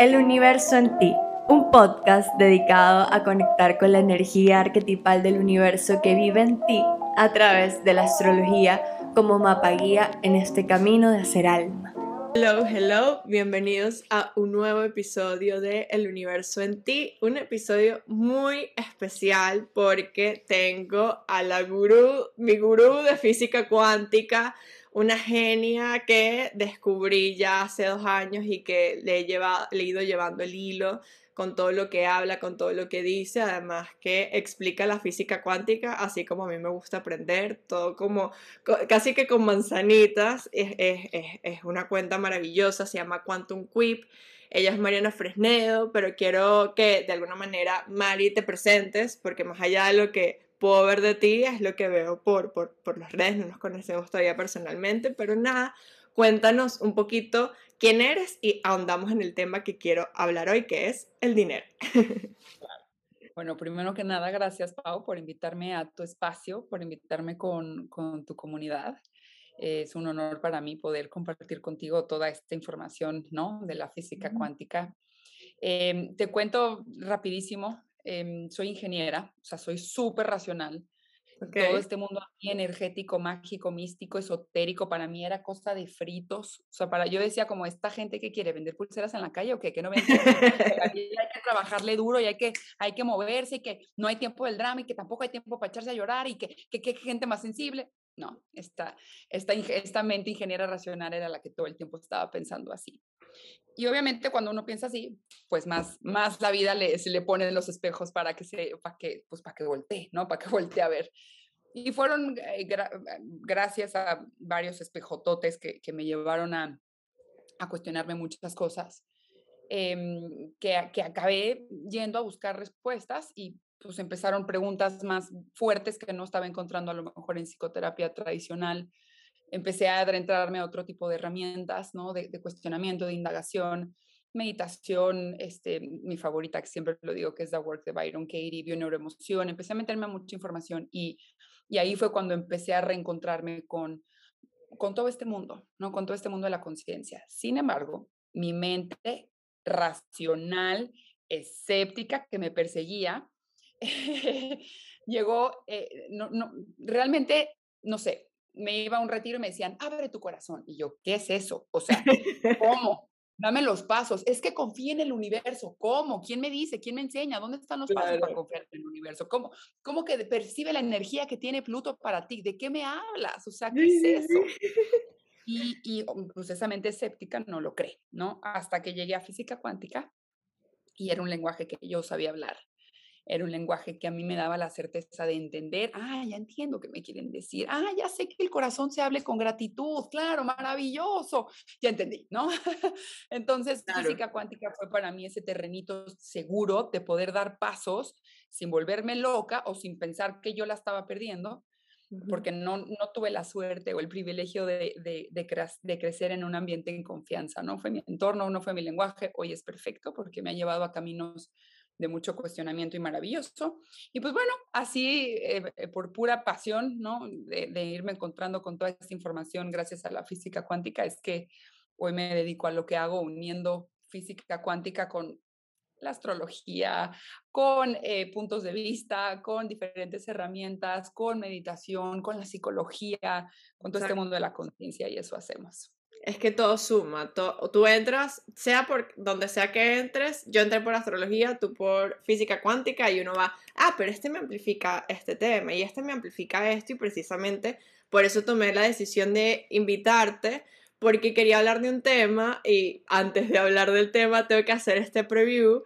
El universo en ti, un podcast dedicado a conectar con la energía arquetipal del universo que vive en ti a través de la astrología como mapa guía en este camino de hacer alma. Hello, hello, bienvenidos a un nuevo episodio de El universo en ti, un episodio muy especial porque tengo a la gurú, mi gurú de física cuántica, una genia que descubrí ya hace dos años y que le he, llevado, le he ido llevando el hilo con todo lo que habla, con todo lo que dice, además que explica la física cuántica, así como a mí me gusta aprender, todo como casi que con manzanitas, es, es, es una cuenta maravillosa, se llama Quantum Quip. Ella es Mariana Fresnedo, pero quiero que de alguna manera Mari te presentes, porque más allá de lo que puedo ver de ti es lo que veo por, por, por las redes, no nos conocemos todavía personalmente, pero nada, cuéntanos un poquito quién eres y ahondamos en el tema que quiero hablar hoy, que es el dinero. Bueno, primero que nada, gracias Pau por invitarme a tu espacio, por invitarme con, con tu comunidad. Es un honor para mí poder compartir contigo toda esta información ¿no? de la física cuántica. Em, te cuento rapidísimo, em, soy ingeniera, o sea, soy súper racional. Todo este mundo energético, mágico, místico, esotérico, para mí era cosa de fritos. O sea, para yo decía como esta gente que quiere vender pulseras en la calle o que, que no vende. hay que trabajarle duro y hay que, hay que moverse y que no hay tiempo del drama y que tampoco hay tiempo para echarse a llorar y que, que, que gente más sensible. No, esta, esta, esta mente ingeniera racional era la que todo el tiempo estaba pensando así. Y obviamente cuando uno piensa así, pues más, más la vida le, se le pone en los espejos para que se, para que, pues para que voltee, ¿no? Para que voltee a ver. Y fueron eh, gracias a varios espejototes que, que me llevaron a, a, cuestionarme muchas cosas, em, que, que acabé yendo a buscar respuestas y pues empezaron preguntas más fuertes que no estaba encontrando a lo mejor en psicoterapia tradicional empecé a adentrarme a otro tipo de herramientas, ¿no? De, cuestionamiento, de indagación, meditación, este, mi favorita, que siempre lo digo, que es The Work de Byron Katie, bioneuroemoción, empecé a meterme a mucha información y, y ahí fue cuando empecé a reencontrarme con, con todo este mundo, ¿no? Con todo este mundo de la conciencia. Sin embargo, mi mente racional, escéptica, que me perseguía, llegó, eh, no, no, realmente, no sé, me iba a un retiro y me decían, abre tu corazón. Y yo, ¿qué es eso? O sea, ¿cómo? Dame los pasos. Es que confíe en el universo. ¿Cómo? ¿Quién me dice? ¿Quién me enseña? ¿Dónde están los pasos para confiar en el universo? ¿Cómo, ¿Cómo que percibe la energía que tiene Pluto para ti? ¿De qué me hablas? O sea, ¿qué es eso? Y, y oh, pues esa mente escéptica no lo cree, ¿no? Hasta que llegué a física cuántica y era un lenguaje que yo sabía hablar era un lenguaje que a mí me daba la certeza de entender, ah, ya entiendo qué me quieren decir, ah, ya sé que el corazón se hable con gratitud, claro, maravilloso, ya entendí, ¿no? Entonces, física cuántica fue para mí ese terrenito seguro de poder dar pasos sin volverme loca o sin pensar que yo la estaba perdiendo, porque no, no tuve la suerte o el privilegio de, de, de, crecer en un ambiente en confianza, no fue mi entorno, no fue mi lenguaje, hoy es perfecto porque me ha llevado a caminos de mucho cuestionamiento y maravilloso. Y pues bueno, así eh, eh, por pura pasión, ¿no? De, irme encontrando con toda esta información gracias a la física cuántica, es que hoy me dedico a lo que hago uniendo física cuántica con la astrología, con eh, puntos de vista, con diferentes herramientas, con meditación, con la psicología, con todo este mundo de la conciencia y eso hacemos es que todo suma. tú entras, sea por donde sea que entres, yo entré por astrología, tú por física cuántica y uno va, ah, pero este me amplifica este tema y este me amplifica esto y precisamente por eso tomé la decisión de invitarte porque quería hablar de un tema y antes de hablar del tema tengo que hacer este preview.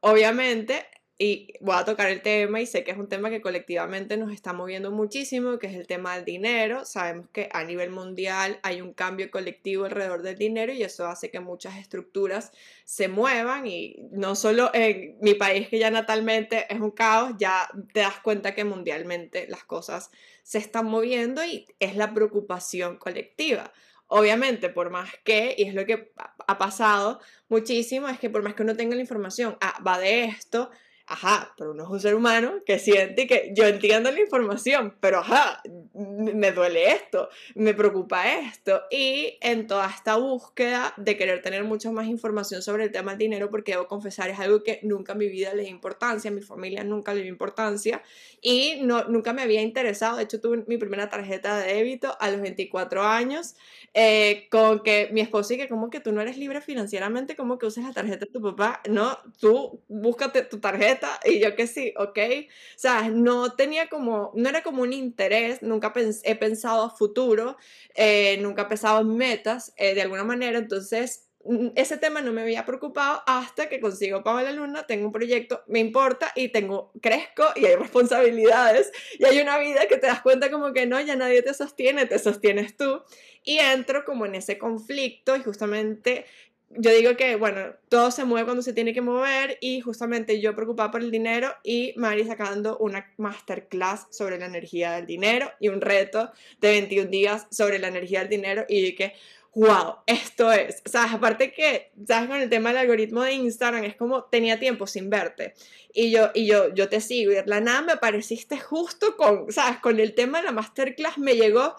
Obviamente, y voy a tocar el tema y sé que es un tema que colectivamente nos está moviendo muchísimo, que es el tema del dinero. Sabemos que a nivel mundial hay un cambio colectivo alrededor del dinero y eso hace que muchas estructuras se muevan y no solo en mi país que ya natalmente es un caos, ya te das cuenta que mundialmente las cosas se están moviendo y es la preocupación colectiva. Obviamente, por más que, y es lo que ha pasado muchísimo, es que por más que uno tenga la información, ah, va de esto, ajá, pero uno es un ser humano que siente que yo entiendo la información, pero ajá, me duele esto, me preocupa esto. Y en toda esta búsqueda de querer tener mucha más información sobre el tema del dinero, porque debo confesar, es algo que nunca en mi vida le dio importancia, a mi familia nunca le dio importancia y no, nunca me había interesado. De hecho, tuve mi primera tarjeta de débito a los 24 años, eh, con que mi esposo y que como que tú no eres libre financieramente, como que uses la tarjeta de tu papá, no, tú búscate tu tarjeta y yo que sí, ok. O sea, no tenía como, no era como un interés, nunca he pensado a futuro, eh, nunca he pensado en metas eh, de alguna manera, entonces mm, ese tema no me había preocupado hasta que consigo pago la luna, tengo un proyecto, me importa y tengo, crezco y hay responsabilidades y hay una vida que te das cuenta como que no, ya nadie te sostiene, te sostienes tú y entro como en ese conflicto y justamente yo digo que, bueno, todo se mueve cuando se tiene que mover y justamente yo preocupada por el dinero y Mari sacando una masterclass sobre la energía del dinero y un reto de 21 días sobre la energía del dinero y dije, wow, esto es, o sea, aparte que, sabes, con el tema del algoritmo de Instagram es como tenía tiempo sin verte. Y yo, y yo, yo te sigo y la nada me apareciste justo con, sabes, con el tema de la masterclass me llegó,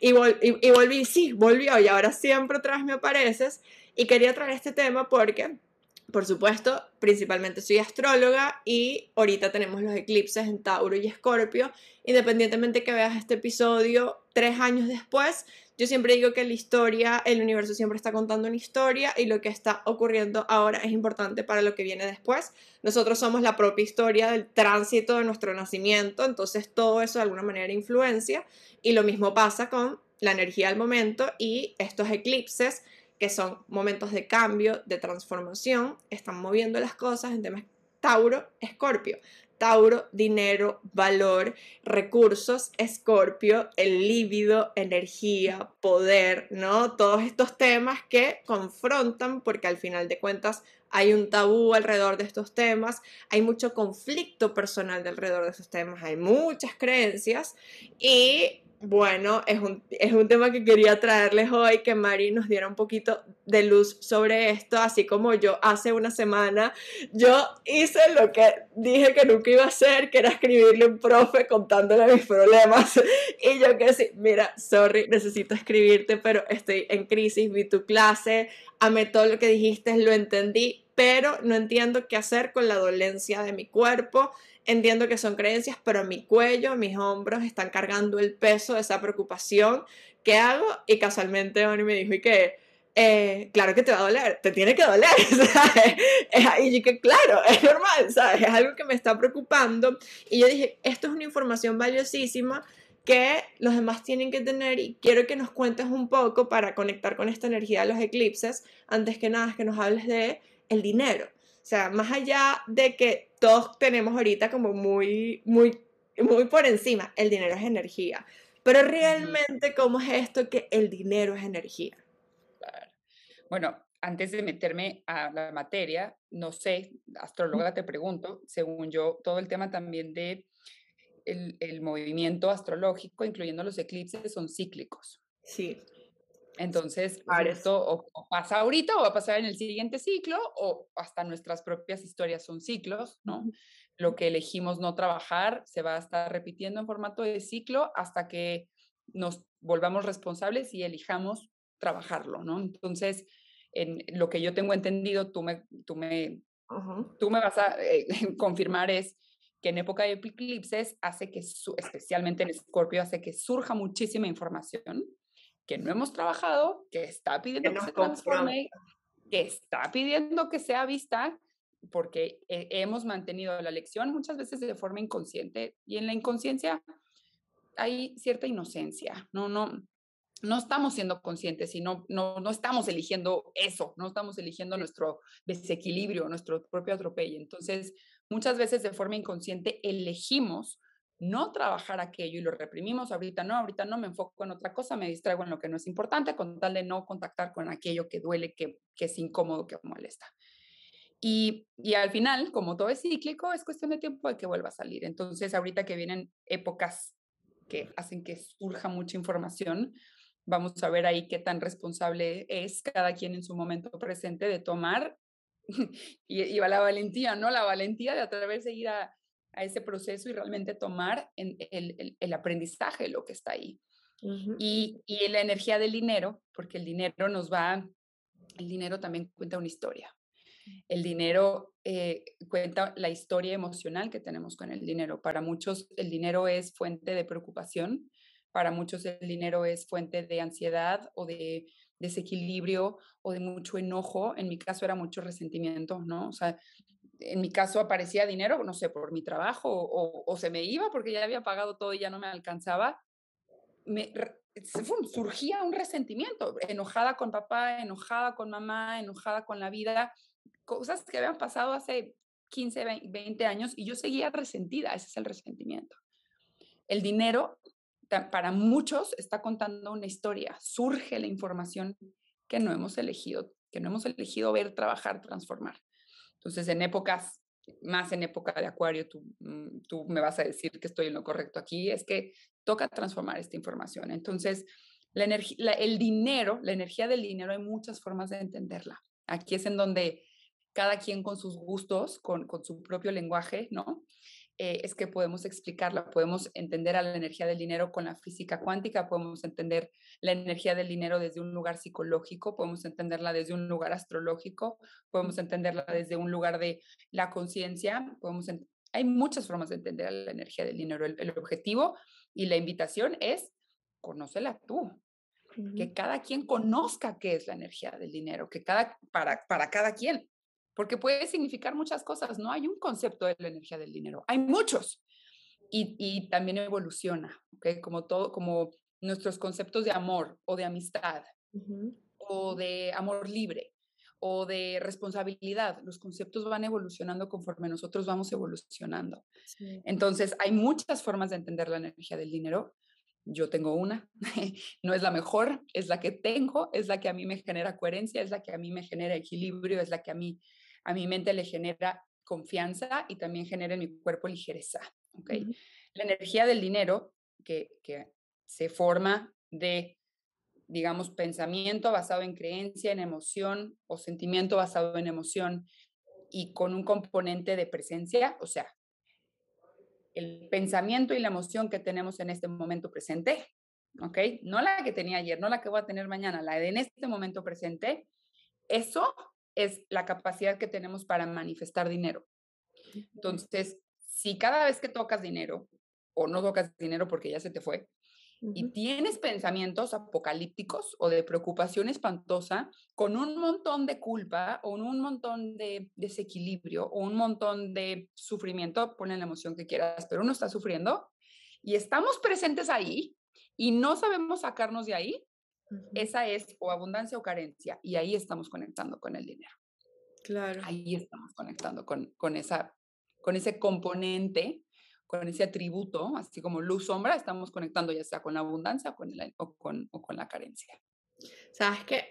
y, y, y volví, sí, volvió y ahora siempre otra vez me apareces y quería traer este tema porque, por supuesto, principalmente soy astróloga y ahorita tenemos los eclipses en Tauro y Escorpio. Independientemente que veas este episodio tres años después, yo siempre digo que la historia, el universo siempre está contando una historia y lo que está ocurriendo ahora es importante para lo que viene después. Nosotros somos la propia historia del tránsito de nuestro nacimiento, entonces todo eso de alguna manera influencia y lo mismo pasa con la energía del momento y estos eclipses que son momentos de cambio, de transformación, están moviendo las cosas en temas Tauro, Escorpio. Tauro, dinero, valor, recursos, Escorpio, el líbido, energía, poder, ¿no? Todos estos temas que confrontan porque al final de cuentas hay un tabú alrededor de estos temas, hay mucho conflicto personal alrededor de estos temas, hay muchas creencias y bueno, es un, es un tema que quería traerles hoy, que Mari nos diera un poquito de luz sobre esto, así como yo hace una semana, yo hice lo que dije que nunca iba a hacer, que era escribirle un profe contándole mis problemas, y yo que sí, mira, sorry, necesito escribirte, pero estoy en crisis, vi tu clase, amé todo lo que dijiste, lo entendí, pero no entiendo qué hacer con la dolencia de mi cuerpo, entiendo que son creencias, pero mi cuello, mis hombros están cargando el peso de esa preocupación. ¿Qué hago? Y casualmente Oni me dijo, ¿y qué? Eh, claro que te va a doler, te tiene que doler, ¿sabes? Y que claro, es normal, ¿sabes? Es algo que me está preocupando. Y yo dije, esto es una información valiosísima que los demás tienen que tener y quiero que nos cuentes un poco para conectar con esta energía de los eclipses. Antes que nada, que nos hables de el dinero. O sea, más allá de que todos tenemos ahorita como muy, muy, muy por encima, el dinero es energía. Pero realmente, ¿cómo es esto que el dinero es energía? Bueno, antes de meterme a la materia, no sé, astróloga te pregunto, según yo, todo el tema también de el, el movimiento astrológico, incluyendo los eclipses, son cíclicos. Sí. Entonces, esto o, pasa ahorita o va a pasar en el siguiente ciclo o hasta nuestras propias historias son ciclos, ¿no? Lo que elegimos no trabajar se va a estar repitiendo en formato de ciclo hasta que nos volvamos responsables y elijamos trabajarlo, ¿no? Entonces, en lo que yo tengo entendido, tú me, tú me, tú me vas a eh, confirmar es que en época de eclipses hace que, especialmente en Escorpio, hace que surja muchísima información que no hemos trabajado, que está pidiendo que, se transforme, que está pidiendo que sea vista, porque hemos mantenido la lección muchas veces de forma inconsciente y en la inconsciencia hay cierta inocencia, no, no, no estamos siendo conscientes y no, no, no estamos eligiendo eso, no estamos eligiendo nuestro desequilibrio, nuestro propio atropello. Entonces, muchas veces de forma inconsciente elegimos no trabajar aquello y lo reprimimos, ahorita no, ahorita no, me enfoco en otra cosa, me distraigo en lo que no es importante, con tal de no contactar con aquello que duele, que, es incómodo, que molesta. Y, y, al final, como todo es cíclico, es cuestión de tiempo de que vuelva a salir. Entonces, ahorita que vienen épocas que hacen que surja mucha información, vamos a ver ahí qué tan responsable es cada quien en su momento presente de tomar y, y, la valentía, ¿no? La valentía de atreverse a ir a, a ese proceso y realmente tomar el, el, el, aprendizaje de lo que está ahí. y, y la energía del dinero, porque el dinero nos va, el dinero también cuenta una historia. El dinero eh, cuenta la historia emocional que tenemos con el dinero. Para muchos el dinero es fuente de preocupación, para muchos el dinero es fuente de ansiedad o de desequilibrio o de mucho enojo. En mi caso era mucho resentimiento, ¿no? O sea, en mi caso aparecía dinero, no sé, por mi trabajo o, se me iba porque ya había pagado todo y ya no me alcanzaba. Surgía un resentimiento, enojada con papá, enojada con mamá, enojada con la vida, cosas que habían pasado hace 15, 20 años y yo seguía resentida, ese es el resentimiento. El dinero para muchos está contando una historia, surge la información que no hemos elegido, que no hemos elegido ver, trabajar, transformar. Entonces, en épocas, más en época de acuario, tú, mm, tú me vas a decir que estoy en lo correcto aquí, es que toca transformar esta información. Entonces, la energía, el dinero, la energía del dinero, hay muchas formas de entenderla. Aquí es en donde cada quien con sus gustos, con, con su propio lenguaje, ¿no? Eh, es que podemos explicarla, podemos entender a la energía del dinero con la física cuántica, podemos entender la energía del dinero desde un lugar psicológico, podemos entenderla desde un lugar astrológico, podemos entenderla desde un lugar de la conciencia, podemos hay muchas formas de entender la energía del dinero. El, objetivo y la invitación es conócela tú, que cada quien conozca qué es la energía del dinero, que cada, para, para cada quien porque puede significar muchas cosas, no hay un concepto de la energía del dinero, hay muchos. Y, también evoluciona, ¿ok? Como todo, como nuestros conceptos de amor o de amistad o de amor libre o de responsabilidad, los conceptos van evolucionando conforme nosotros vamos evolucionando. Entonces, hay muchas formas de entender la energía del dinero. Yo tengo una, no es la mejor, es la que tengo, es la que a mí me genera coherencia, es la que a mí me genera equilibrio, es la que a mí a mi mente le genera confianza y también genera en mi cuerpo ligereza. ¿okay? La energía del dinero, que, que se forma de, digamos, pensamiento basado en creencia, en emoción o sentimiento basado en emoción y con un componente de presencia, o sea, el pensamiento y la emoción que tenemos en este momento presente, ¿ok? No la que tenía ayer, no la que voy a tener mañana, la de en este momento presente, eso es la capacidad que tenemos para manifestar dinero. Entonces, si cada vez que tocas dinero, o no tocas dinero porque ya se te fue, y tienes pensamientos apocalípticos o de preocupación espantosa, con un montón de culpa o un montón de desequilibrio o un montón de sufrimiento, pone la emoción que quieras, pero uno está sufriendo y estamos presentes ahí y no sabemos sacarnos de ahí, esa es o abundancia o carencia y ahí estamos conectando con el dinero. Claro. Ahí estamos conectando con, con, esa, con ese componente, con ese atributo, así como luz sombra, estamos conectando ya sea con la abundancia o con, o con, o con la carencia. Sabes que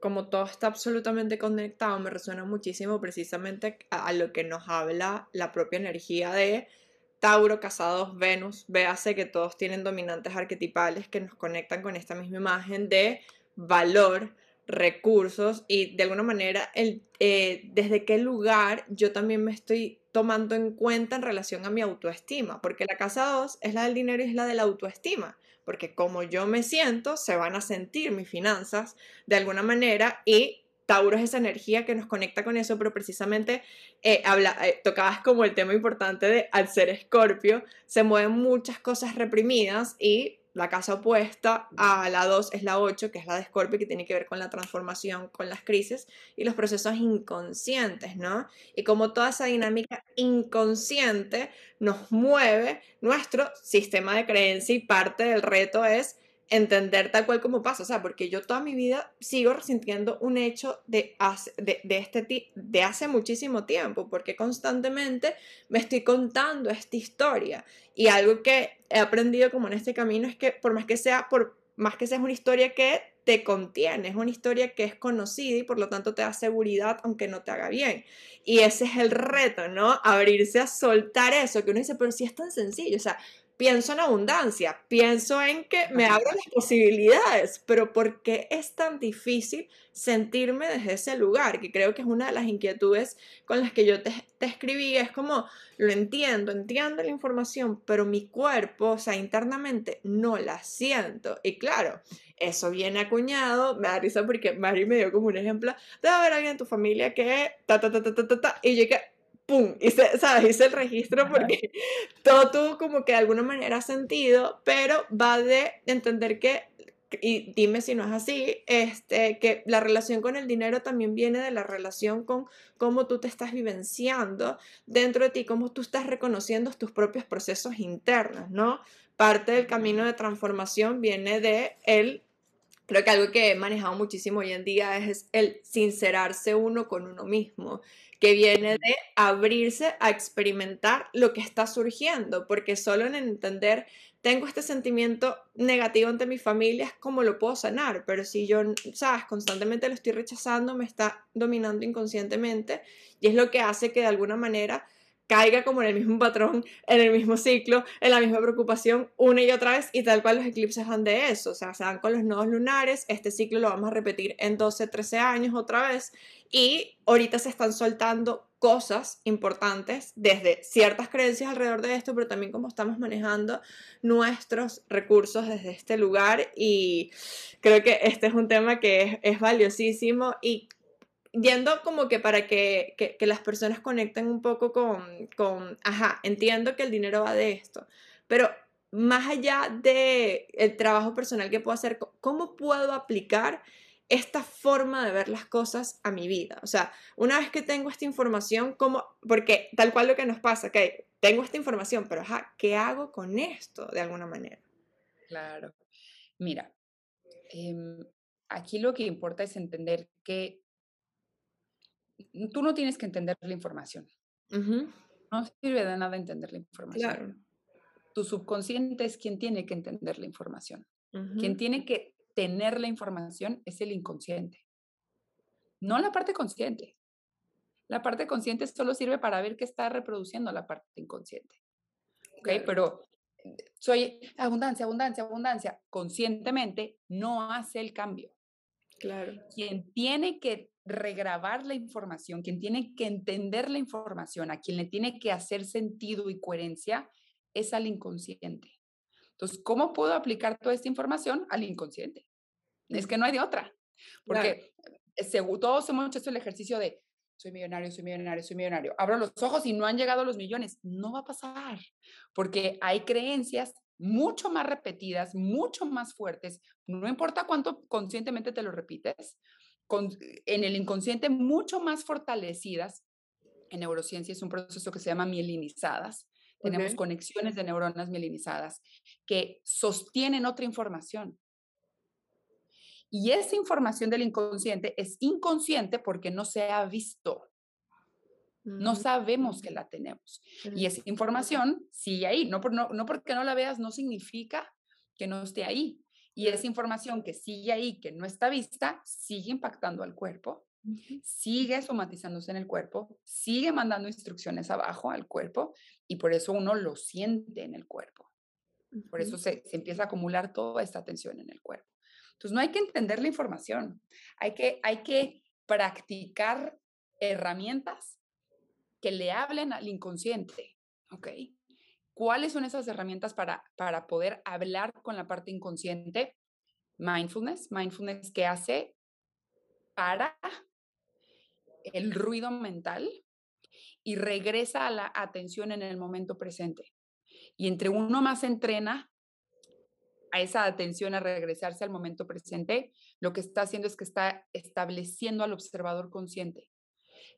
como todo está absolutamente conectado, me resuena muchísimo precisamente a, lo que nos habla la propia energía de Tauro, Casados, Venus, véase que todos tienen dominantes arquetipales que nos conectan con esta misma imagen de valor, recursos y de alguna manera el, eh, desde qué lugar yo también me estoy tomando en cuenta en relación a mi autoestima, porque la casa 2 es la del dinero y es la de la autoestima, porque como yo me siento, se van a sentir mis finanzas de alguna manera y Tauro es esa energía que nos conecta con eso, pero precisamente eh, habla, eh, tocabas como el tema importante de al ser escorpio, se mueven muchas cosas reprimidas y la casa opuesta a la 2 es la 8, que es la de Escorpio, que tiene que ver con la transformación, con las crisis y los procesos inconscientes, ¿no? Y como toda esa dinámica inconsciente nos mueve nuestro sistema de creencia y parte del reto es entender tal cual como pasa, o sea, porque yo toda mi vida sigo resintiendo un hecho de hace, de, este, de hace muchísimo tiempo, porque constantemente me estoy contando esta historia. Y algo que he aprendido como en este camino es que por más que sea, por más que sea una historia que te contiene, es una historia que es conocida y por lo tanto te da seguridad aunque no te haga bien. Y ese es el reto, ¿no? Abrirse a soltar eso, que uno dice, pero si es tan sencillo, o sea, pienso en abundancia, pienso en que me abro las posibilidades, pero ¿por qué es tan difícil sentirme desde ese lugar? Que creo que es una de las inquietudes con las que yo te, te escribí, es como, lo entiendo, entiendo la información, pero mi cuerpo, o sea, internamente no la siento. Y claro, eso viene acuñado, me da risa porque Mari me dio como un ejemplo, debe haber alguien en tu familia que ta, ta, ta, ta, ta, ta, ta y yo que ¡pum! Hice, ¿sabes? Hice el registro porque todo tuvo como que de alguna manera sentido, pero va de entender que, y dime si no es así, este, que la relación con el dinero también viene de la relación con cómo tú te estás vivenciando dentro de ti, cómo tú estás reconociendo tus propios procesos internos, ¿no? Parte del camino de transformación viene de el Creo que algo que he manejado muchísimo hoy en día es el sincerarse uno con uno mismo que viene de abrirse a experimentar lo que está surgiendo, porque solo en entender, tengo este sentimiento negativo ante mi familia, es como lo puedo sanar, pero si yo, sabes, constantemente lo estoy rechazando, me está dominando inconscientemente y es lo que hace que de alguna manera caiga como en el mismo patrón, en el mismo ciclo, en la misma preocupación una y otra vez y tal cual los eclipses van de eso, o sea, se dan con los nodos lunares, este ciclo lo vamos a repetir en 12, 13 años otra vez y ahorita se están soltando cosas importantes desde ciertas creencias alrededor de esto, pero también cómo estamos manejando nuestros recursos desde este lugar. Y creo que este es un tema que es, valiosísimo y yendo como que para que, que, las personas conecten un poco con, con, ajá, entiendo que el dinero va de esto, pero más allá del el trabajo personal que puedo hacer, ¿cómo puedo aplicar esta forma de ver las cosas a mi vida. O sea, una vez que tengo esta información, como, porque tal cual lo que nos pasa, que tengo esta información, pero ajá, ¿qué hago con esto de alguna manera? Claro. Mira, em, aquí lo que importa es entender que tú no tienes que entender la información. No sirve de nada entender la información. Claro. Tu subconsciente es quien tiene que entender la información. Quien tiene que tener la información es el inconsciente, no la parte consciente. La parte consciente solo sirve para ver qué está reproduciendo la parte inconsciente. ¿Ok? Pero soy abundancia, abundancia, abundancia. Conscientemente no hace el cambio. Claro. Quien tiene que regrabar la información, quien tiene que entender la información, a quien le tiene que hacer sentido y coherencia, es al inconsciente. Entonces, ¿cómo puedo aplicar toda esta información al inconsciente? Es que no hay de otra. Porque todos hemos hecho el ejercicio de soy millonario, soy millonario, soy millonario. Abro los ojos y no han llegado los millones. No va a pasar. Porque hay creencias mucho más repetidas, mucho más fuertes. No importa cuánto conscientemente te lo repites, en el inconsciente mucho más fortalecidas. En neurociencia es un proceso que se llama mielinizadas, tenemos conexiones de neuronas mielinizadas que sostienen otra información. Y esa información del inconsciente es inconsciente porque no se ha visto. No sabemos que la tenemos. Y esa información sigue ahí. No, no, no porque no la veas no significa que no esté ahí. Y esa información que sigue ahí, que no está vista, sigue impactando al cuerpo sigue somatizándose en el cuerpo, sigue mandando instrucciones abajo al cuerpo y por eso uno lo siente en el cuerpo. Por eso se, empieza a acumular toda esta tensión en el cuerpo. Entonces no hay que entender la información, hay que, hay que practicar herramientas que le hablen al inconsciente, ¿ok? ¿Cuáles son esas herramientas para, para poder hablar con la parte inconsciente? Mindfulness, mindfulness que hace para el ruido mental y regresa a la atención en el momento presente. Y entre uno más entrena a esa atención a regresarse al momento presente, lo que está haciendo es que está estableciendo al observador consciente.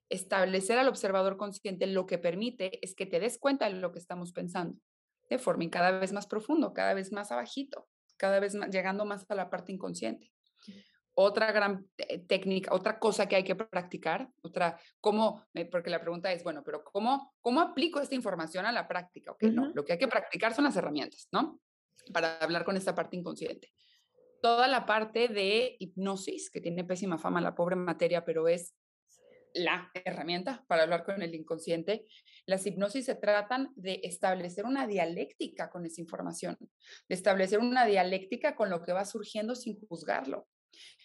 Establecer al observador consciente lo que permite es que te des cuenta de lo que estamos pensando, de forma cada vez más profundo, cada vez más abajito, cada vez llegando más a la parte inconsciente otra gran técnica, otra cosa que hay que practicar, otra, ¿cómo? Porque la pregunta es, bueno, pero ¿cómo, cómo aplico esta información a la práctica? Okay, no, lo que hay que practicar son las herramientas, ¿no? Para hablar con esta parte inconsciente. Toda la parte de hipnosis, que tiene pésima fama la pobre materia, pero es la herramienta para hablar con el inconsciente. Las hipnosis se tratan de establecer una dialéctica con esa información, de establecer una dialéctica con lo que va surgiendo sin juzgarlo,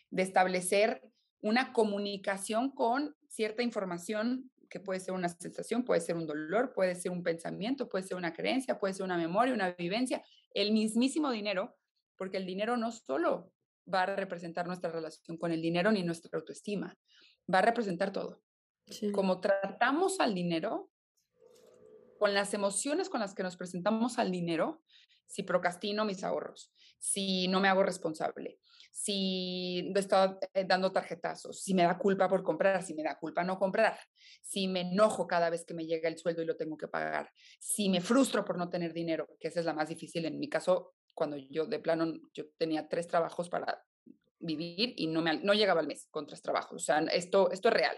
de establecer una comunicación con cierta información que puede ser una sensación, puede ser un dolor, puede ser un pensamiento, puede ser una creencia, puede ser una memoria, una vivencia, el mismísimo dinero, porque el dinero no solo va a representar nuestra relación con el dinero ni nuestra autoestima, va a representar todo. Como tratamos al dinero, con las emociones con las que nos presentamos al dinero, si procrastino mis ahorros, si no me hago responsable, si estoy eh, dando tarjetazos, si me da culpa por comprar, si me da culpa no comprar, si me enojo cada vez que me llega el sueldo y lo tengo que pagar, si me frustro por no tener dinero, que esa es la más difícil en mi caso, cuando yo de plano, yo tenía tres trabajos para vivir y no, me, no llegaba al mes con tres trabajos. O sea, esto, esto es real.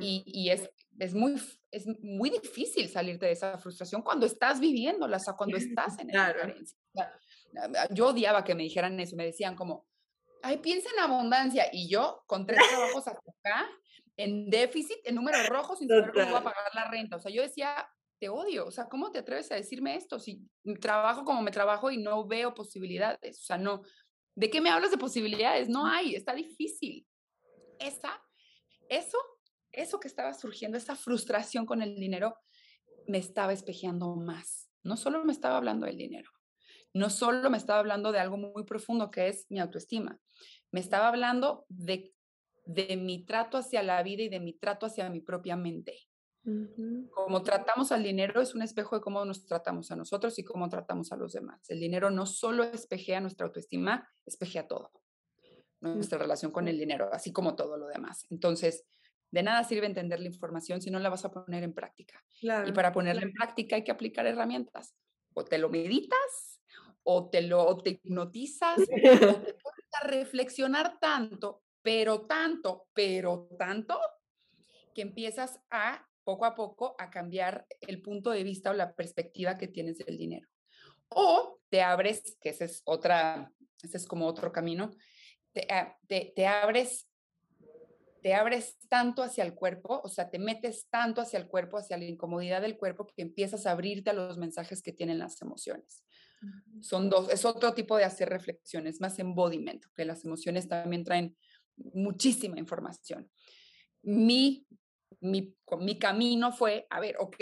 Y, y, es, es, muy, es muy difícil salirte de esa frustración cuando estás viviéndola, o sea, cuando estás en esa carencia. Yo odiaba que me dijeran eso, me decían como, ay, piensa en abundancia. Y yo, con tres trabajos hasta acá, en déficit, en números rojos, sin saber cómo a pagar la renta. O sea, yo decía, te odio. O sea, ¿cómo te atreves a decirme esto? Si trabajo como me trabajo y no veo posibilidades. O sea, no. ¿De qué me hablas de posibilidades? No hay, está difícil. Esa, eso, eso que estaba surgiendo, esa frustración con el dinero, me estaba espejeando más. No solo me estaba hablando del dinero, no solo me estaba hablando de algo muy profundo que es mi autoestima, me estaba hablando de, de mi trato hacia la vida y de mi trato hacia mi propia mente. Como tratamos al dinero es un espejo de cómo nos tratamos a nosotros y cómo tratamos a los demás. El dinero no solo espejea nuestra autoestima, espejea todo. Nuestra relación con el dinero, así como todo lo demás. Entonces, de nada sirve entender la información si no la vas a poner en práctica. y para ponerla en práctica hay que aplicar herramientas. O te lo meditas o te lo te hipnotizas, o te pones a reflexionar tanto, pero tanto, pero tanto, que empiezas a poco a poco a cambiar el punto de vista o la perspectiva que tienes del dinero. O te abres, que ese es otra, ese es como otro camino, te, ah, te, te abres te abres tanto hacia el cuerpo, o sea, te metes tanto hacia el cuerpo, hacia la incomodidad del cuerpo, que empiezas a abrirte a los mensajes que tienen las emociones. Son dos, es otro tipo de hacer reflexiones, más embodiment, que las emociones también traen muchísima información. Mi, mi, mi camino fue, a ver, ok,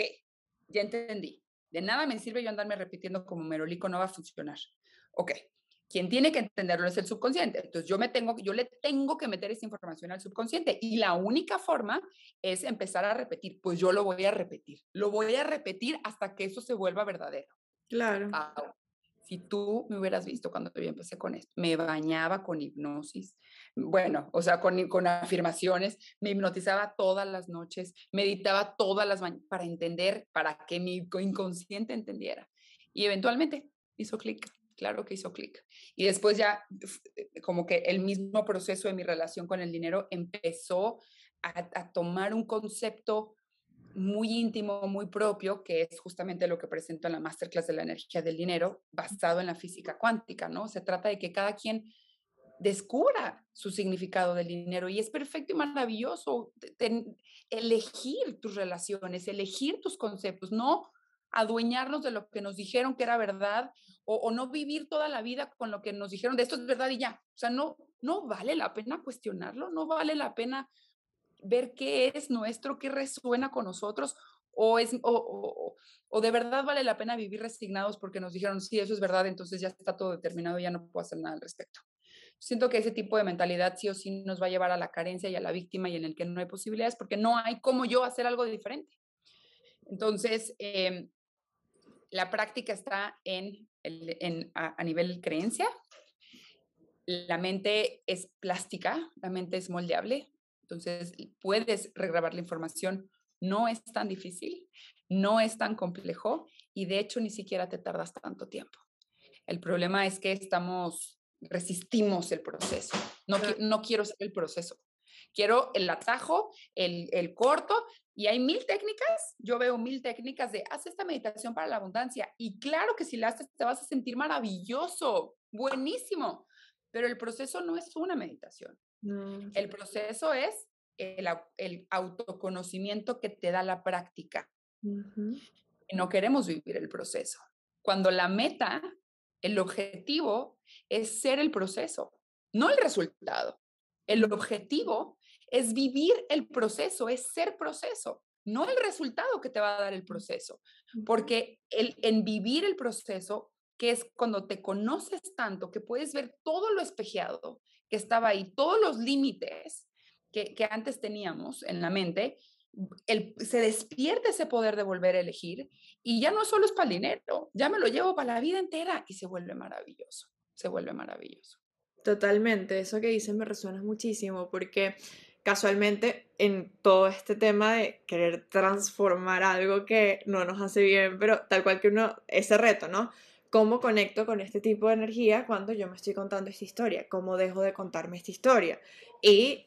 ya entendí. De nada me sirve yo andarme repitiendo como merolico, no va a funcionar. Ok, quien tiene que entenderlo es el subconsciente. Entonces yo me tengo, yo le tengo que meter esa información al subconsciente y la única forma es empezar a repetir. Pues yo lo voy a repetir, lo voy a repetir hasta que eso se vuelva verdadero. Claro. Si tú me hubieras visto cuando yo empecé con esto, me bañaba con hipnosis, bueno, o sea, con, con afirmaciones, me hipnotizaba todas las noches, meditaba todas las mañanas para entender, para que mi inconsciente entendiera. Y eventualmente hizo clic, claro que hizo clic. Y después ya, eh, como que el mismo proceso de mi relación con el dinero empezó a, a tomar un concepto muy íntimo, muy propio, que es justamente lo que presento en la masterclass de la energía del dinero, basado en la física cuántica, ¿no? Se trata de que cada quien descubra su significado del dinero y es perfecto y maravilloso elegir tus relaciones, elegir tus conceptos, no adueñarnos de lo que nos dijeron que era verdad o, o, no vivir toda la vida con lo que nos dijeron de esto es verdad y ya. O sea, no, no vale la pena cuestionarlo, no vale la pena ver qué es nuestro, qué resuena con nosotros, o, es, o, o, de verdad vale la pena vivir resignados porque nos dijeron, sí, eso es verdad, entonces ya está todo determinado, ya no puedo hacer nada al respecto. Siento que ese tipo de mentalidad sí o sí nos va a llevar a la carencia y a la víctima y en el que no hay posibilidades porque no hay como yo hacer algo diferente. Entonces, eh, la práctica está en, en a nivel creencia. La mente es plástica, la mente es moldeable, entonces, puedes regrabar la información. No es tan difícil, no es tan complejo y de hecho ni siquiera te tardas tanto tiempo. El problema es que estamos, resistimos el proceso. No, no quiero ser el proceso. Quiero el atajo, el, el corto y hay mil técnicas. Yo veo mil técnicas de haz esta meditación para la abundancia y claro que si la haces te vas a sentir maravilloso, buenísimo, pero el proceso no es una meditación. El proceso es el, autoconocimiento que te da la práctica. Y no queremos vivir el proceso. Cuando la meta, el objetivo es ser el proceso, no el resultado. El objetivo es vivir el proceso, es ser proceso, no el resultado que te va a dar el proceso. Porque el, en vivir el proceso, que es cuando te conoces tanto que puedes ver todo lo espejeado que estaba ahí, todos los límites que, antes teníamos en la mente, el, se despierta ese poder de volver a elegir y ya no solo es para el dinero, ya me lo llevo para la vida entera y se vuelve maravilloso, se vuelve maravilloso. Totalmente, eso que dices me resuena muchísimo porque casualmente en todo este tema de querer transformar algo que no nos hace bien, pero tal cual que uno, ese reto, ¿no? ¿Cómo conecto con este tipo de energía cuando yo me estoy contando esta historia? ¿Cómo dejo de contarme esta historia? Y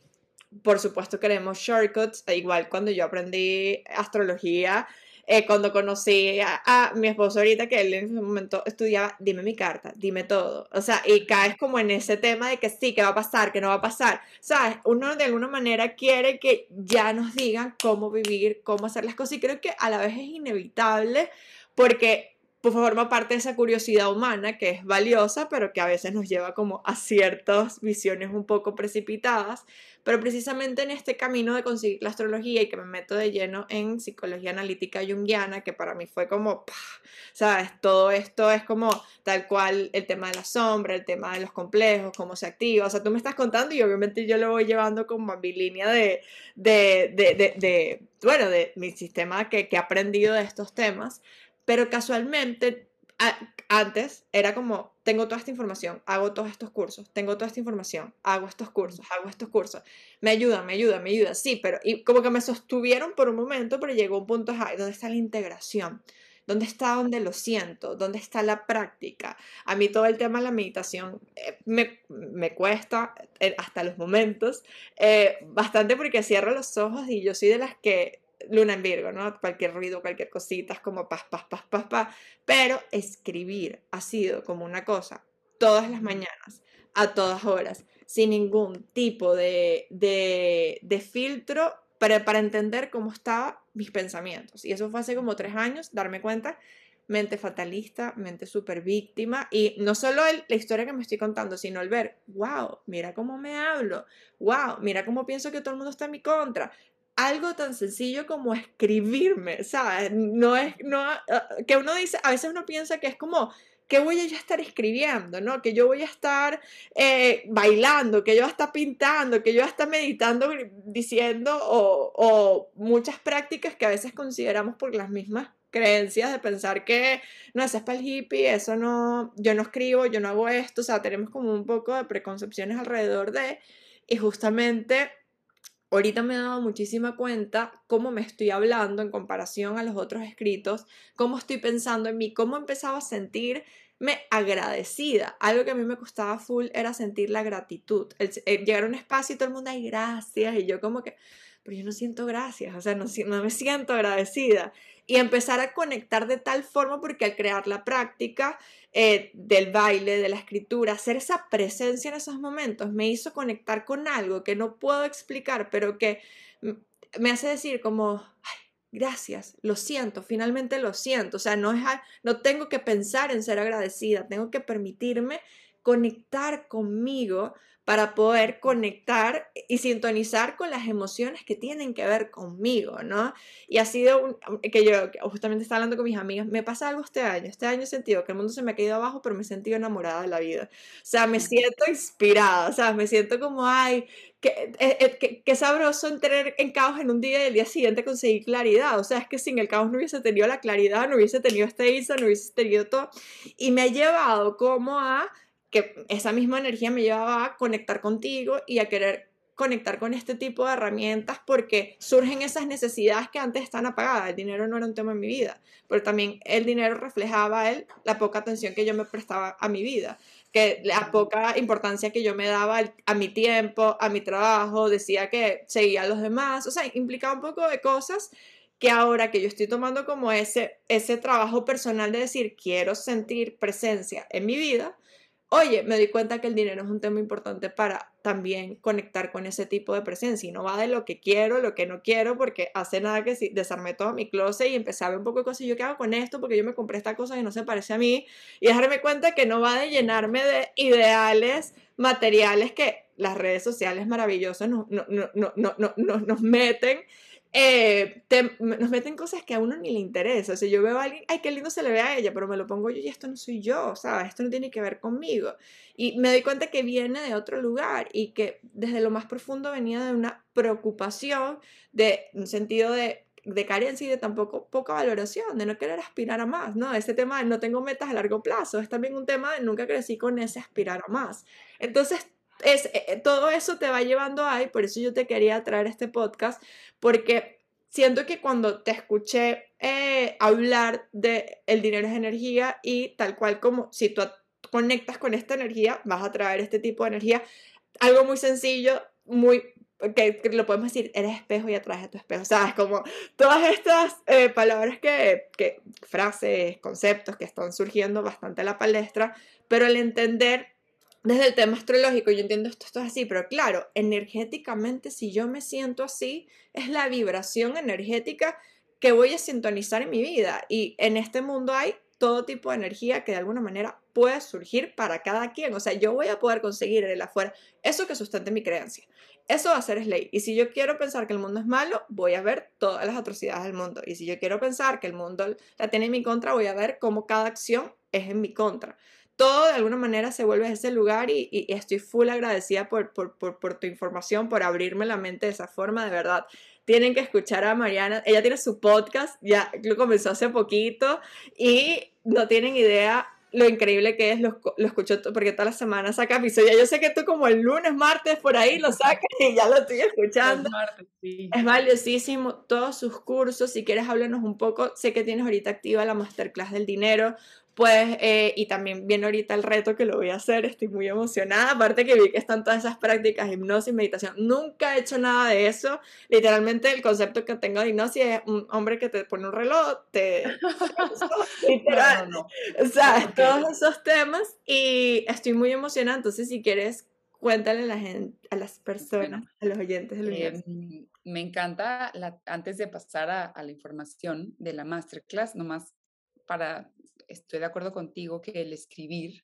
por supuesto queremos shortcuts, e igual cuando yo aprendí astrología, eh, cuando conocí a, mi esposo ahorita, que él en ese momento estudiaba, dime mi carta, dime todo. O sea, y caes como en ese tema de que sí, que va a pasar, que no va a pasar. ¿Sabes? Uno de alguna manera quiere que ya nos digan cómo vivir, cómo hacer las cosas. Y creo que a la vez es inevitable porque pues forma parte de esa curiosidad humana que es valiosa, pero que a veces nos lleva como a ciertas visiones un poco precipitadas. Pero precisamente en este camino de conseguir la astrología y que me meto de lleno en psicología analítica junguiana, que para mí fue como, ¿sabes? Todo esto es como tal cual el tema de la sombra, el tema de los complejos, cómo se activa. O sea, tú me estás contando y obviamente yo lo voy llevando como a mi línea de, de, de, de, bueno, de mi sistema que, que he aprendido de estos temas pero casualmente antes era como, tengo toda esta información, hago todos estos cursos, tengo toda esta información, hago estos cursos, hago estos cursos, me ayuda, me ayuda, me ayuda, sí, pero y como que me sostuvieron por un momento, pero llegó un punto, ay, ¿dónde está la integración? ¿Dónde está donde lo siento? ¿Dónde está la práctica? A mí todo el tema de la meditación eh, me, me, cuesta eh, hasta los momentos eh, bastante porque cierro los ojos y yo soy de las que luna en Virgo, ¿no? Cualquier ruido, cualquier cosita es como paz, paz, paz, paz, paz. Pero escribir ha sido como una cosa todas las mañanas, a todas horas, sin ningún tipo de, de, de filtro para, para entender cómo estaban mis pensamientos. Y eso fue hace como tres años, darme cuenta mente fatalista, mente súper víctima y no solo el, la historia que me estoy contando, sino el ver, wow, mira cómo me hablo, wow, mira cómo pienso que todo el mundo está en mi contra, algo tan sencillo como escribirme, ¿sabes? No es, no, ah, que uno dice, a veces uno piensa que es como, que voy a estar escribiendo, ¿no? Que yo voy a estar eh, bailando, que yo voy a estar pintando, que yo voy a estar meditando, diciendo, o, o, muchas prácticas que a veces consideramos por las mismas creencias de pensar que no, eso es para el hippie, eso no, yo no escribo, yo no hago esto, o sea, tenemos como un poco de preconcepciones alrededor de, y justamente ahorita me he dado muchísima cuenta cómo me estoy hablando en comparación a los otros escritos, cómo estoy pensando en mí, cómo empezaba a sentirme agradecida. Algo que a mí me costaba full era sentir la gratitud. llegar a un espacio y todo el mundo, hay gracias, y yo como que, pero yo no siento gracias, o sea, no, me siento agradecida. Y empezar a conectar de tal forma, porque al crear la práctica eh, del baile, de la escritura, hacer esa presencia en esos momentos, me hizo conectar con algo que no puedo explicar, pero que me hace decir como, gracias, lo siento, finalmente lo siento. O sea, no, es, no tengo que pensar en ser agradecida, tengo que permitirme conectar conmigo para poder conectar y sintonizar con las emociones que tienen que ver conmigo, ¿no? Y ha sido un, que yo justamente estaba hablando con mis amigas, me pasa algo este año, este año he sentido que el mundo se me ha caído abajo, pero me he sentido enamorada de la vida. O sea, me siento inspirada, o sea, me siento como, ay, qué, eh, eh, qué, sabroso entrar en caos en un día y el día siguiente conseguir claridad. O sea, es que sin el caos no hubiese tenido la claridad, no hubiese tenido este ISA, no hubiese tenido todo. Y me ha llevado como a que esa misma energía me llevaba a conectar contigo y a querer conectar con este tipo de herramientas porque surgen esas necesidades que antes están apagadas. El dinero no era un tema en mi vida, pero también el dinero reflejaba él la poca atención que yo me prestaba a mi vida, que la poca importancia que yo me daba a mi tiempo, a mi trabajo, decía que seguía a los demás, o sea, implicaba un poco de cosas que ahora que yo estoy tomando como ese, ese trabajo personal de decir, quiero sentir presencia en mi vida, oye, me di cuenta que el dinero es un tema importante para también conectar con ese tipo de presencia y no va de lo que quiero, lo que no quiero, porque hace nada que desarmé todo mi closet y empecé a ver un poco de cosas y yo qué hago con esto porque yo me compré esta cosa y no se parece a mí y dejarme cuenta que no va de llenarme de ideales materiales que las redes sociales maravillosas no, nos meten eh, nos meten cosas que a uno ni le interesa. O sea, yo veo a alguien, ay, qué lindo se le ve a ella, pero me lo pongo yo y esto no soy yo, ¿sabes? Esto no tiene que ver conmigo. Y me doy cuenta que viene de otro lugar y que desde lo más profundo venía de una preocupación, de un sentido de, de carencia y de tampoco poca valoración, de no querer aspirar a más, ¿no? Este tema de no tengo metas a largo plazo es también un tema de nunca crecí con ese aspirar a más. Entonces, es, eh, eh, todo eso te va llevando ahí, por eso yo te quería traer este podcast, porque siento que cuando te escuché eh, hablar de el dinero es energía y tal cual como si tú conectas con esta energía, vas a traer este tipo de energía, algo muy sencillo, muy que, lo podemos decir, eres espejo y atraes a tu espejo, ¿sabes? Como todas estas palabras que, que, frases, conceptos que están surgiendo bastante a la palestra, pero el entender desde el tema astrológico, yo entiendo esto, esto es así, pero claro, energéticamente, si yo me siento así, es la vibración energética que voy a sintonizar en mi vida. Y en este mundo hay todo tipo de energía que de alguna manera puede surgir para cada quien. O sea, yo voy a poder conseguir en el afuera eso que sustente mi creencia. Eso va a ser ley. Y si yo quiero pensar que el mundo es malo, voy a ver todas las atrocidades del mundo. Y si yo quiero pensar que el mundo la tiene en mi contra, voy a ver cómo cada acción es en mi contra todo de alguna manera se vuelve a ese lugar y, estoy full agradecida por, por, por, tu información, por abrirme la mente de esa forma, de verdad. Tienen que escuchar a Mariana, ella tiene su podcast, ya lo comenzó hace poquito y no tienen idea lo increíble que es, lo, lo escucho porque todas las semanas saca episodio. Yo sé que tú como el lunes, martes, por ahí lo sacas y ya lo estoy escuchando. Es valiosísimo todos sus cursos. Si quieres, háblanos un poco. Sé que tienes ahorita activa la masterclass del dinero. Pues, eh, y también viene ahorita el reto que lo voy a hacer, estoy muy emocionada, aparte que vi que están todas esas prácticas, hipnosis, meditación, nunca he hecho nada de eso, literalmente el concepto que tengo de hipnosis es un hombre que te pone un reloj, te... literal, o sea, todos esos temas y estoy muy emocionada, entonces si quieres, cuéntale a, la gente, a las personas, a los oyentes del. Em, me encanta, antes de pasar a, a la información de la masterclass, nomás para estoy de acuerdo contigo que el escribir,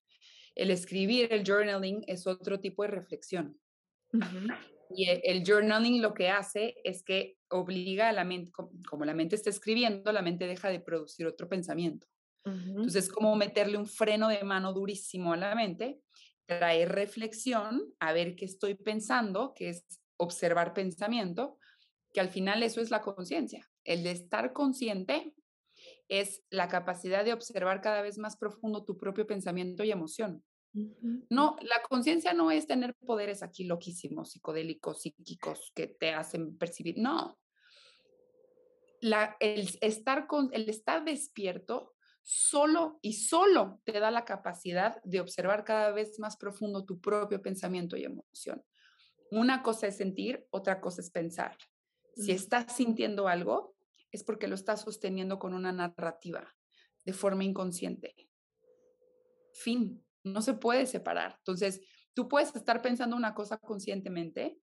el escribir, el journaling es otro tipo de reflexión. Y e, el journaling lo que hace es que obliga a la mente, como la mente está escribiendo, la mente deja de producir otro pensamiento. Entonces es como meterle un freno de mano durísimo a la mente, traer reflexión, a ver qué estoy pensando, que es observar pensamiento, que al final eso es la conciencia. El de estar consciente es la capacidad de observar cada vez más profundo tu propio pensamiento y emoción. No, la conciencia no es tener poderes aquí loquísimos, psicodélicos, psíquicos que te hacen percibir. No. La, el, estar con, el estar despierto solo y solo te da la capacidad de observar cada vez más profundo tu propio pensamiento y emoción. Una cosa es sentir, otra cosa es pensar. Si estás sintiendo algo, es porque lo estás sosteniendo con una narrativa de forma inconsciente. Fin, no se puede separar. Entonces, tú puedes estar pensando una cosa conscientemente,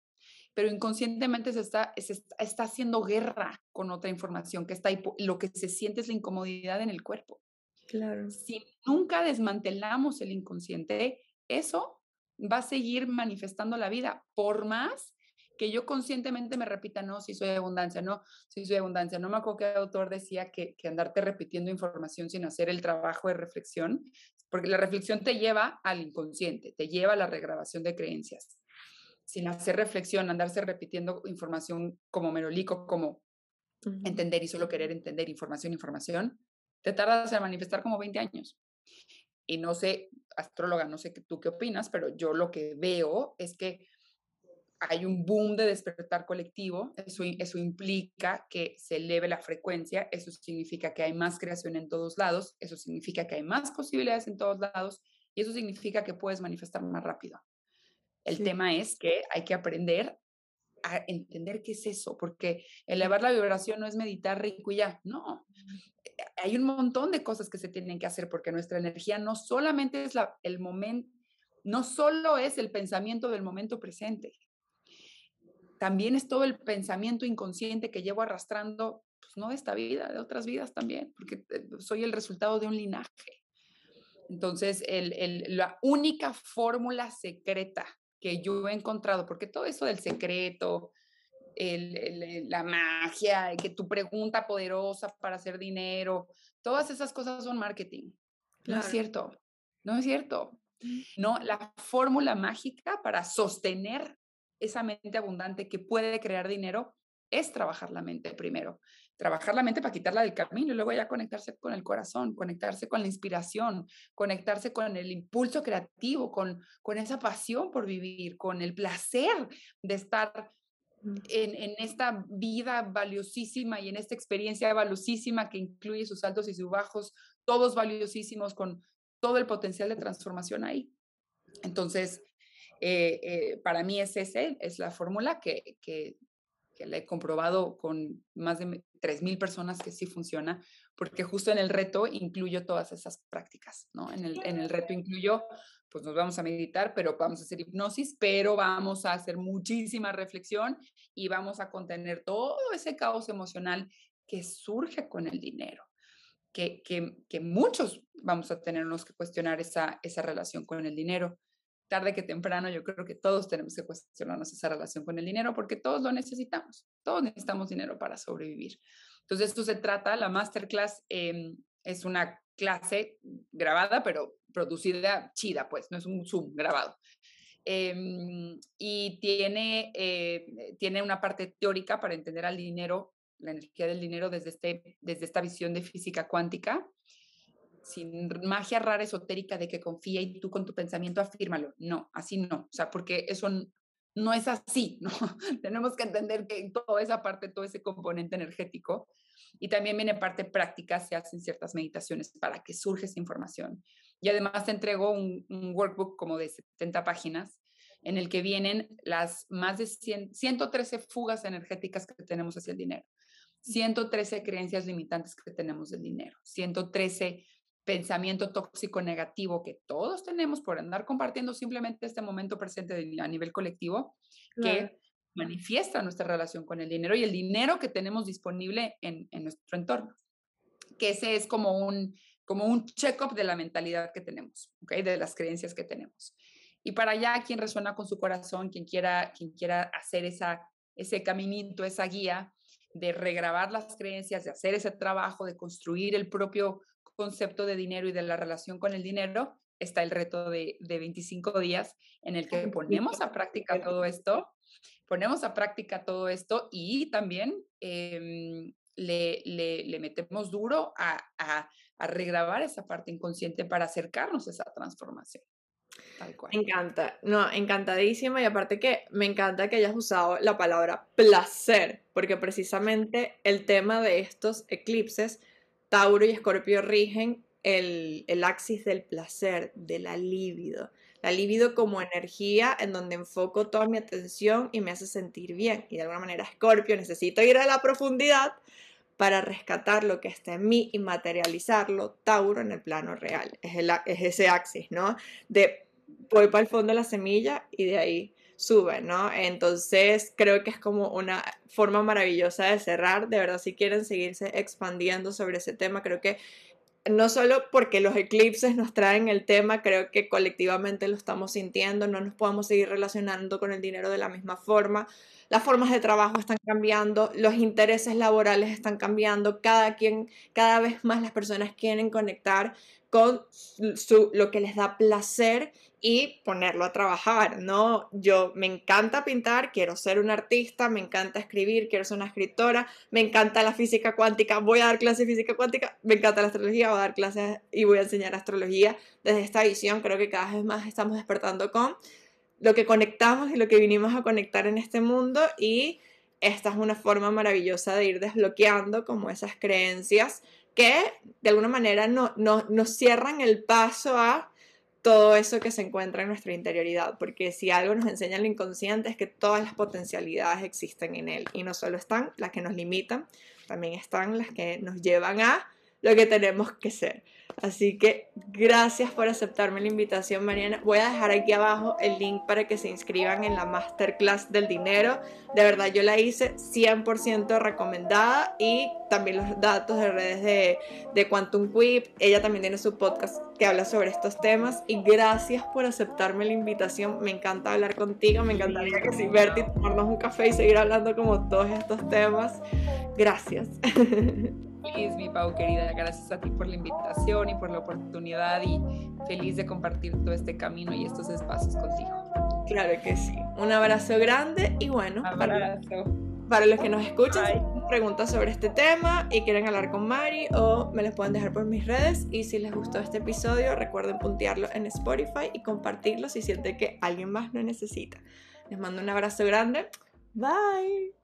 pero inconscientemente se está, está haciendo guerra con otra información que está ahí. Lo que se siente es la incomodidad en el cuerpo. Claro. Si nunca desmantelamos el inconsciente, eso va a seguir manifestando la vida, por más que yo conscientemente me repita, no, si soy abundancia, no, si soy abundancia. No me acuerdo qué autor decía que, que andarte repitiendo información sin hacer el trabajo de reflexión, porque la reflexión te lleva al inconsciente, te lleva a la regrabación de creencias. Sin hacer reflexión, andarse repitiendo información como merolico, como entender y solo querer entender información, información, te tardas en manifestar como 20 años. Y no sé, astróloga, no sé tú qué opinas, pero yo lo que veo es que hay un boom de despertar colectivo, eso, eso implica que se eleve la frecuencia, eso significa que hay más creación en todos lados, eso significa que hay más posibilidades en todos lados y eso significa que puedes manifestar más rápido. El tema es que hay que aprender a entender qué es eso, porque elevar la vibración no es meditar rico y ya, no. Hay un montón de cosas que se tienen que hacer porque nuestra energía no solamente es la, el momento, no solo es el pensamiento del momento presente, también es todo el pensamiento inconsciente que llevo arrastrando, pues no de esta vida, de otras vidas también, porque eh, soy el resultado de un linaje. Entonces, la única fórmula secreta que yo he encontrado, porque todo eso del secreto, la magia, que tu pregunta poderosa para hacer dinero, todas esas cosas son marketing. No es cierto, no es cierto. Mm. No, la fórmula mágica para sostener esa mente abundante que puede crear dinero es trabajar la mente primero. Trabajar la mente para quitarla del camino y luego ya conectarse con el corazón, conectarse con la inspiración, conectarse con el impulso creativo, con, con esa pasión por vivir, con el placer de estar mm. en, en, esta vida valiosísima y en esta experiencia valiosísima que incluye sus altos y sus bajos, todos valiosísimos con todo el potencial de transformación ahí. Entonces, eh, eh, para mí es ese, es la fórmula que, que, que le he comprobado con más de 3.000 personas que sí funciona, porque justo en el reto incluyo todas esas prácticas, ¿no? En el, en el reto incluyo, pues nos vamos a meditar, pero vamos a hacer hipnosis, pero vamos a hacer muchísima reflexión y vamos a contener todo ese caos emocional que surge con el dinero. Que, que, que muchos vamos a tenernos que cuestionar esa, esa relación con el dinero tarde que temprano yo creo que todos tenemos que cuestionarnos esa relación con el dinero porque todos lo necesitamos, todos necesitamos dinero para sobrevivir. Entonces esto se trata, la masterclass em, es una clase grabada, pero producida chida, pues, no es un Zoom grabado. Em, y tiene, eh, tiene una parte teórica para entender al dinero, la energía del dinero desde, este, desde esta visión de física cuántica sin magia rara esotérica de que confía y tú con tu pensamiento afírmalo. No, así no. O sea, porque eso no es así. Tenemos que entender que toda esa parte, todo ese componente energético y también viene parte práctica, se hacen ciertas meditaciones para que surja esa información. Y además te entrego un, workbook como de 70 páginas en el que vienen las más de 113 fugas energéticas que tenemos hacia el dinero, 113 creencias limitantes que tenemos del dinero, 113 pensamiento tóxico negativo que todos tenemos por andar compartiendo simplemente este momento presente a nivel colectivo, que manifiesta nuestra relación con el dinero y el dinero que tenemos disponible en, nuestro entorno. Que ese es como un, como un check-up de la mentalidad que tenemos, ¿okay? de las creencias que tenemos. Y para allá, quien resuena con su corazón, quien quiera, quien quiera hacer esa, ese caminito, esa guía de regrabar las creencias, de hacer ese trabajo, de construir el propio concepto de dinero y de la relación con el dinero, está el reto de, de 25 días en el que ponemos a práctica todo esto, ponemos a práctica todo esto y también em, le, le, metemos duro a, a, a, regrabar esa parte inconsciente para acercarnos a esa transformación. Tal cual. Me encanta, no, encantadísima y aparte que me encanta que hayas usado la palabra placer, porque precisamente el tema de estos eclipses Tauro y Escorpio rigen el, el axis del placer, de la libido. La libido como energía en donde enfoco toda mi atención y me hace sentir bien. Y de alguna manera, Escorpio, necesito ir a la profundidad para rescatar lo que está en mí y materializarlo, Tauro, en el plano real. Es, el, es ese axis, ¿no? De voy para el fondo de la semilla y de ahí sube, ¿no? Entonces creo que es como una forma maravillosa de cerrar. De verdad, si quieren seguirse expandiendo sobre ese tema, creo que no solo porque los eclipses nos traen el tema, creo que colectivamente lo estamos sintiendo, no nos podemos seguir relacionando con el dinero de la misma forma. Las formas de trabajo están cambiando, los intereses laborales están cambiando, cada quien, cada vez más las personas quieren conectar con su, lo que les da placer y ponerlo a trabajar, ¿no? Yo me encanta pintar, quiero ser un artista, me encanta escribir, quiero ser una escritora, me encanta la física cuántica, voy a dar clases de física cuántica, me encanta la astrología, voy a dar clases y voy a enseñar astrología. Desde esta visión creo que cada vez más estamos despertando con lo que conectamos y lo que vinimos a conectar en este mundo y esta es una forma maravillosa de ir desbloqueando como esas creencias que de alguna manera no, no, nos cierran el paso a todo eso que se encuentra en nuestra interioridad, porque si algo nos enseña el inconsciente es que todas las potencialidades existen en él y no solo están las que nos limitan, también están las que nos llevan a lo que tenemos que ser. Así que gracias por aceptarme la invitación, Mariana. Voy a dejar aquí abajo el link para que se inscriban en la masterclass del dinero. De verdad, yo la hice 100% recomendada y también los datos de redes de, de Quantum Quip. Ella también tiene su podcast que habla sobre estos temas. Y gracias por aceptarme la invitación. Me encanta hablar contigo. Me encantaría que si verte tomarnos un café y seguir hablando como todos estos temas. Gracias. Feliz, mi Pau querida, gracias a ti por la invitación y por la oportunidad y feliz de compartir todo este camino y estos espacios contigo. Claro que sí. Un abrazo grande y bueno, abrazo. Para, los que nos escuchan, preguntas sobre este tema y quieren hablar con Mari o me les pueden dejar por mis redes y si les gustó este episodio recuerden puntearlo en Spotify y compartirlo si sienten que alguien más lo necesita. Les mando un abrazo grande. Bye.